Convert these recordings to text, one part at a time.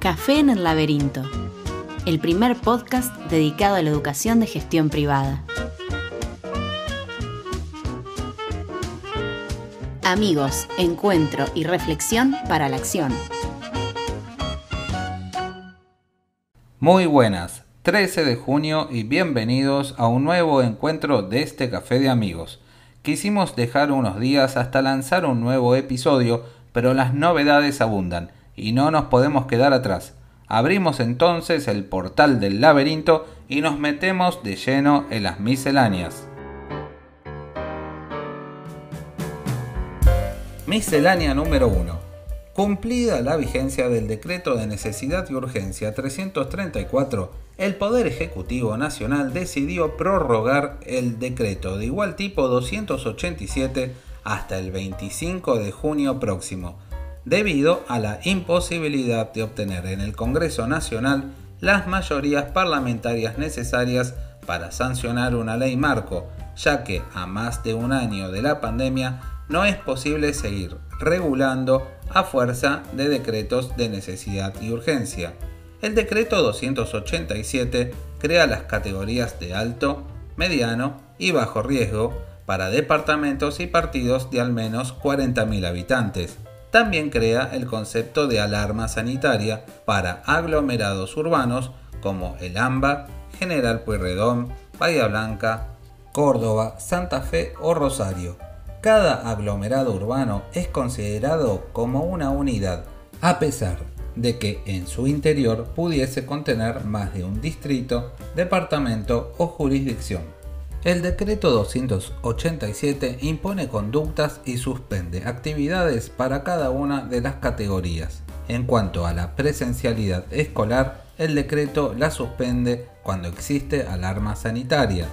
Café en el Laberinto, el primer podcast dedicado a la educación de gestión privada. Amigos, encuentro y reflexión para la acción. Muy buenas, 13 de junio y bienvenidos a un nuevo encuentro de este Café de Amigos. Quisimos dejar unos días hasta lanzar un nuevo episodio, pero las novedades abundan y no nos podemos quedar atrás. Abrimos entonces el portal del laberinto y nos metemos de lleno en las misceláneas. Miscelánea número 1. Cumplida la vigencia del decreto de necesidad y urgencia 334, el Poder Ejecutivo Nacional decidió prorrogar el decreto de igual tipo 287 hasta el 25 de junio próximo debido a la imposibilidad de obtener en el Congreso Nacional las mayorías parlamentarias necesarias para sancionar una ley marco, ya que a más de un año de la pandemia no es posible seguir regulando a fuerza de decretos de necesidad y urgencia. El decreto 287 crea las categorías de alto, mediano y bajo riesgo para departamentos y partidos de al menos 40.000 habitantes también crea el concepto de alarma sanitaria para aglomerados urbanos como el AMBA, General Pueyrredón, Bahía Blanca, Córdoba, Santa Fe o Rosario. Cada aglomerado urbano es considerado como una unidad, a pesar de que en su interior pudiese contener más de un distrito, departamento o jurisdicción. El decreto 287 impone conductas y suspende actividades para cada una de las categorías. En cuanto a la presencialidad escolar, el decreto la suspende cuando existe alarma sanitaria.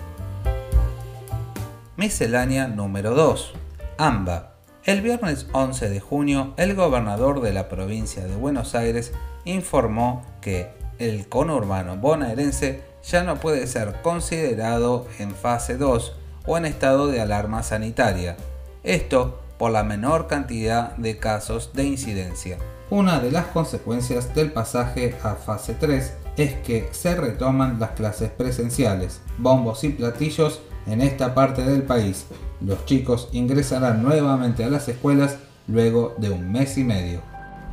Miscelánea número 2. AMBA. El viernes 11 de junio, el gobernador de la provincia de Buenos Aires informó que el conurbano bonaerense ya no puede ser considerado en fase 2 o en estado de alarma sanitaria. Esto por la menor cantidad de casos de incidencia. Una de las consecuencias del pasaje a fase 3 es que se retoman las clases presenciales, bombos y platillos en esta parte del país. Los chicos ingresarán nuevamente a las escuelas luego de un mes y medio.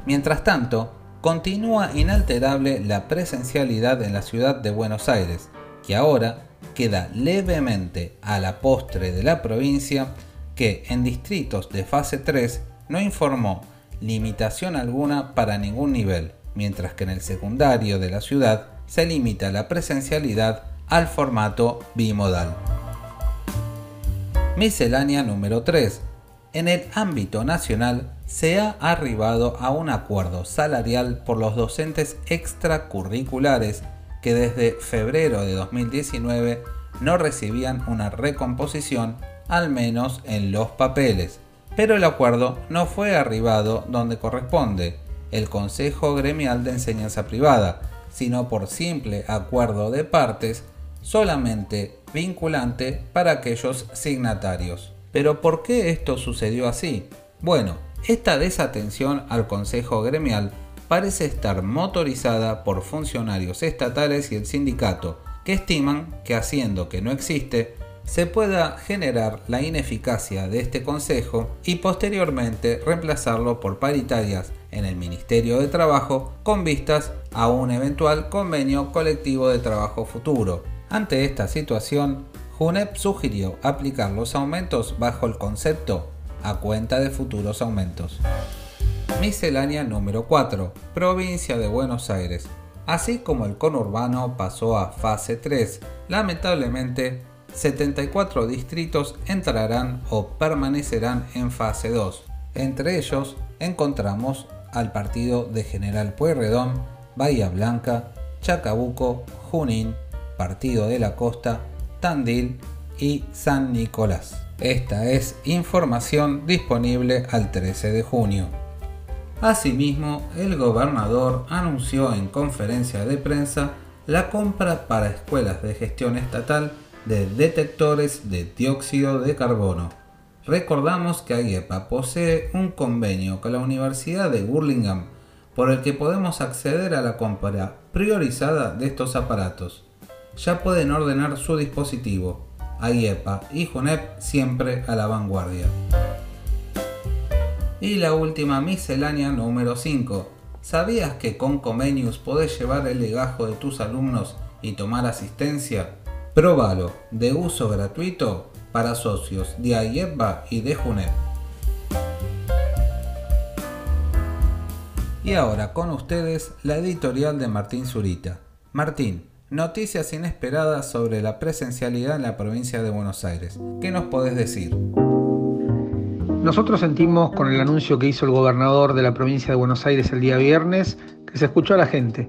Mientras tanto, continúa inalterable la presencialidad en la ciudad de Buenos Aires, que ahora queda levemente a la postre de la provincia que en distritos de fase 3 no informó limitación alguna para ningún nivel, mientras que en el secundario de la ciudad se limita la presencialidad al formato bimodal. Miscelánea número 3. En el ámbito nacional se ha arribado a un acuerdo salarial por los docentes extracurriculares que desde febrero de 2019 no recibían una recomposición, al menos en los papeles. Pero el acuerdo no fue arribado donde corresponde, el Consejo Gremial de Enseñanza Privada, sino por simple acuerdo de partes, solamente vinculante para aquellos signatarios. Pero ¿por qué esto sucedió así? Bueno, esta desatención al Consejo Gremial parece estar motorizada por funcionarios estatales y el sindicato, que estiman que haciendo que no existe, se pueda generar la ineficacia de este Consejo y posteriormente reemplazarlo por paritarias en el Ministerio de Trabajo con vistas a un eventual convenio colectivo de trabajo futuro. Ante esta situación, JUNEP sugirió aplicar los aumentos bajo el concepto a cuenta de futuros aumentos. Miscelánea número 4. Provincia de Buenos Aires. Así como el conurbano pasó a fase 3, lamentablemente 74 distritos entrarán o permanecerán en fase 2. Entre ellos encontramos al partido de General Pueyrredón, Bahía Blanca, Chacabuco, Junín, Partido de la Costa, Tandil y San Nicolás. Esta es información disponible al 13 de junio. Asimismo, el gobernador anunció en conferencia de prensa la compra para escuelas de gestión estatal de detectores de dióxido de carbono. Recordamos que AIEPA posee un convenio con la Universidad de Burlingame por el que podemos acceder a la compra priorizada de estos aparatos. Ya pueden ordenar su dispositivo. AIEPA y JUNEP siempre a la vanguardia. Y la última miscelánea número 5. ¿Sabías que con Comenius podés llevar el legajo de tus alumnos y tomar asistencia? Próbalo, de uso gratuito para socios de AIEPA y de JUNEP. Y ahora con ustedes la editorial de Martín Zurita. Martín, noticias inesperadas sobre la presencialidad en la provincia de Buenos Aires. ¿Qué nos podés decir? Nosotros sentimos con el anuncio que hizo el gobernador de la provincia de Buenos Aires el día viernes que se escuchó a la gente.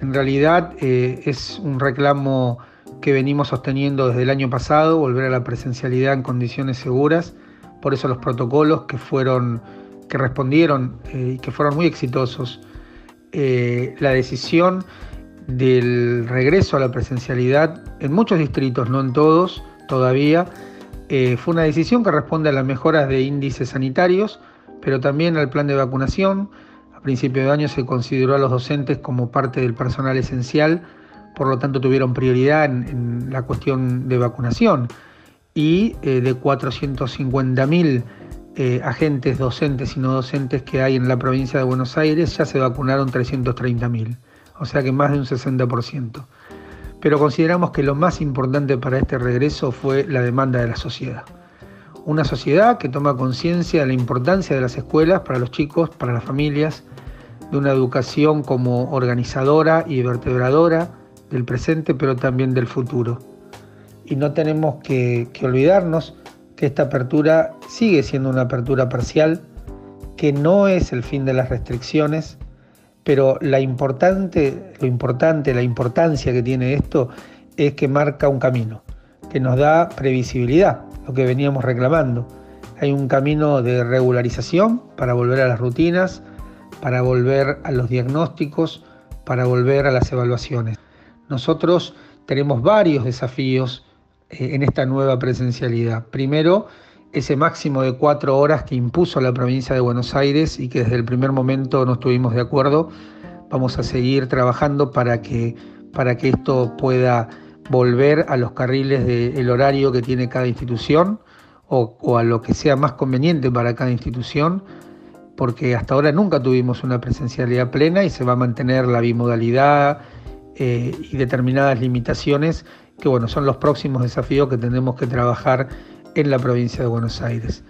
En realidad eh, es un reclamo que venimos sosteniendo desde el año pasado, volver a la presencialidad en condiciones seguras. Por eso los protocolos que fueron que respondieron eh, y que fueron muy exitosos. Eh, la decisión del regreso a la presencialidad en muchos distritos, no en todos todavía, eh, fue una decisión que responde a las mejoras de índices sanitarios, pero también al plan de vacunación. A principio de año se consideró a los docentes como parte del personal esencial, por lo tanto tuvieron prioridad en, la cuestión de vacunación. Y de 450.000 eh, agentes docentes y no docentes que hay en la provincia de Buenos Aires, ya se vacunaron 330.000, o sea que más de un 60%. Pero consideramos que lo más importante para este regreso fue la demanda de la sociedad. Una sociedad que toma conciencia de la importancia de las escuelas para los chicos, para las familias, de una educación como organizadora y vertebradora del presente, pero también del futuro. Y no tenemos que, que olvidarnos que esta apertura sigue siendo una apertura parcial, que no es el fin de las restricciones, pero importante, lo importante, la importancia que tiene esto es que marca un camino, que nos da previsibilidad, lo que veníamos reclamando. Hay un camino de regularización para volver a las rutinas, para volver a los diagnósticos, para volver a las evaluaciones. Nosotros tenemos varios desafíos eh, en esta nueva presencialidad. Primero, ese máximo de cuatro horas que impuso la provincia de Buenos Aires y que desde el primer momento no estuvimos de acuerdo. Vamos a seguir trabajando para que, para que esto pueda volver a los carriles del horario que tiene cada institución o, a lo que sea más conveniente para cada institución, porque hasta ahora nunca tuvimos una presencialidad plena y se va a mantener la bimodalidad eh, y determinadas limitaciones que bueno, son los próximos desafíos que tenemos que trabajar en la provincia de Buenos Aires.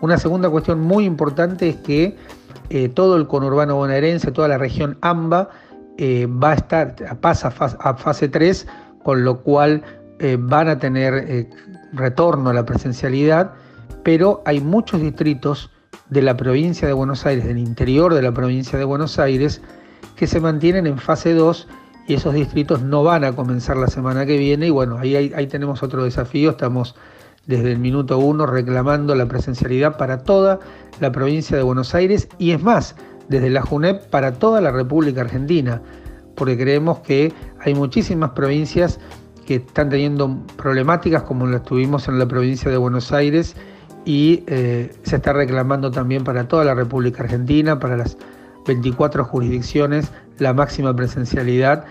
Una segunda cuestión muy importante es que eh, todo el conurbano bonaerense, toda la región AMBA, eh, va a estar, pasa a fase 3, con lo cual eh, van a tener retorno a la presencialidad, pero hay muchos distritos de la provincia de Buenos Aires, del interior de la provincia de Buenos Aires, que se mantienen en fase 2 y esos distritos no van a comenzar la semana que viene y bueno, ahí, ahí, tenemos otro desafío, estamos desde el minuto uno reclamando la presencialidad para toda la provincia de Buenos Aires y es más, desde la JUNEP para toda la República Argentina, porque creemos que hay muchísimas provincias que están teniendo problemáticas como las tuvimos en la provincia de Buenos Aires y eh, se está reclamando también para toda la República Argentina, para las 24 jurisdicciones, la máxima presencialidad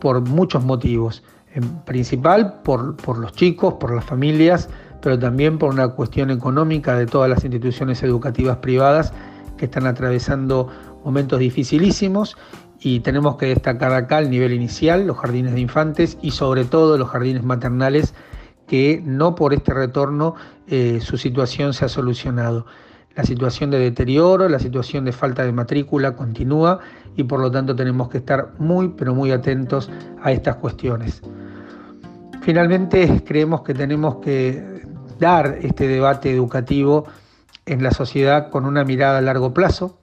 por muchos motivos. En principal por, por los chicos, por las familias, pero también por una cuestión económica de todas las instituciones educativas privadas que están atravesando momentos dificilísimos y tenemos que destacar acá el nivel inicial, los jardines de infantes y sobre todo los jardines maternales que no por este retorno eh, su situación se ha solucionado. La situación de deterioro, la situación de falta de matrícula continúa y por lo tanto tenemos que estar muy pero muy atentos a estas cuestiones. Finalmente creemos que tenemos que dar este debate educativo en la sociedad con una mirada a largo plazo,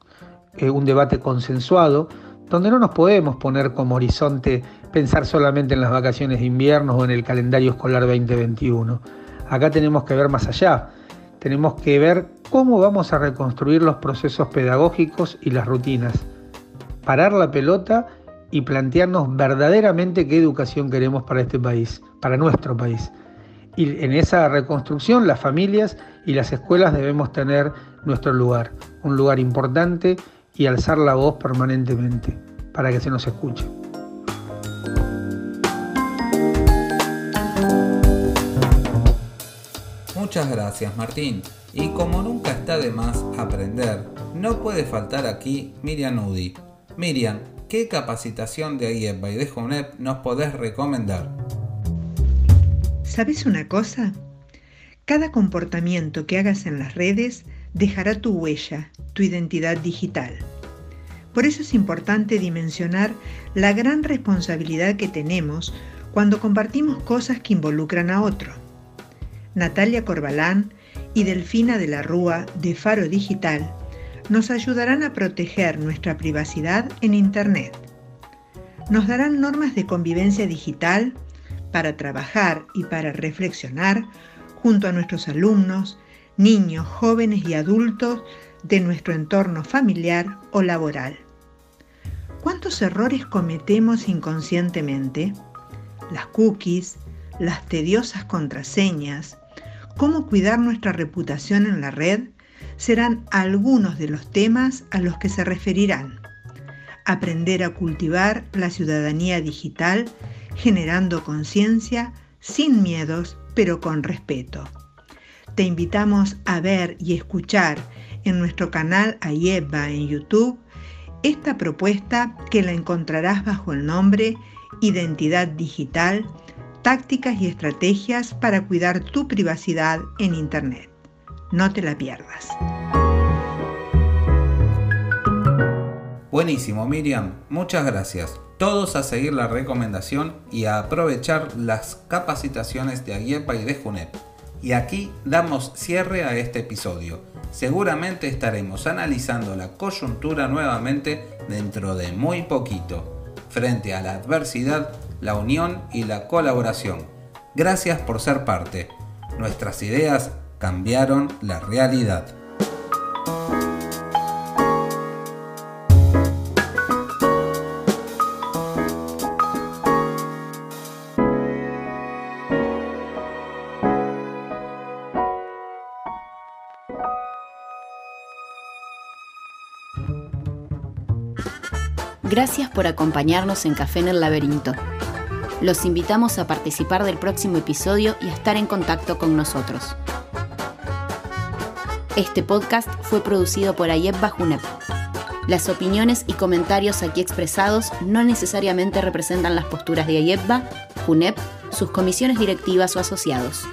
eh, un debate consensuado, donde no nos podemos poner como horizonte pensar solamente en las vacaciones de invierno o en el calendario escolar 2021. Acá tenemos que ver más allá tenemos que ver cómo vamos a reconstruir los procesos pedagógicos y las rutinas, parar la pelota y plantearnos verdaderamente qué educación queremos para este país, para nuestro país. Y en esa reconstrucción las familias y las escuelas debemos tener nuestro lugar, un lugar importante y alzar la voz permanentemente para que se nos escuche. Muchas gracias Martín. Y como nunca está de más aprender, no puede faltar aquí Miriam Udi. Miriam, ¿qué capacitación de AIEBA y de nos podés recomendar? ¿Sabes una cosa? Cada comportamiento que hagas en las redes dejará tu huella, tu identidad digital. Por eso es importante dimensionar la gran responsabilidad que tenemos cuando compartimos cosas que involucran a otro. Natalia Corbalán y Delfina de la Rúa de Faro Digital nos ayudarán a proteger nuestra privacidad en Internet. Nos darán normas de convivencia digital para trabajar y para reflexionar junto a nuestros alumnos, niños, jóvenes y adultos de nuestro entorno familiar o laboral. ¿Cuántos errores cometemos inconscientemente? Las cookies, las tediosas contraseñas, cómo cuidar nuestra reputación en la red serán algunos de los temas a los que se referirán. Aprender a cultivar la ciudadanía digital generando conciencia sin miedos pero con respeto. Te invitamos a ver y escuchar en nuestro canal AYEBA en YouTube esta propuesta que la encontrarás bajo el nombre Identidad Digital tácticas y estrategias para cuidar tu privacidad en Internet. No te la pierdas. Buenísimo, Miriam. Muchas gracias. Todos a seguir la recomendación y a aprovechar las capacitaciones de Aguiepa y de Junep. Y aquí damos cierre a este episodio. Seguramente estaremos analizando la coyuntura nuevamente dentro de muy poquito. Frente a la adversidad, la unión y la colaboración. Gracias por ser parte. Nuestras ideas cambiaron la realidad. Gracias por acompañarnos en Café en el Laberinto. Los invitamos a participar del próximo episodio y a estar en contacto con nosotros. Este podcast fue producido por Ayeb Bajunep. Las opiniones y comentarios aquí expresados no necesariamente representan las posturas de Ayebba, Junep, sus comisiones directivas o asociados.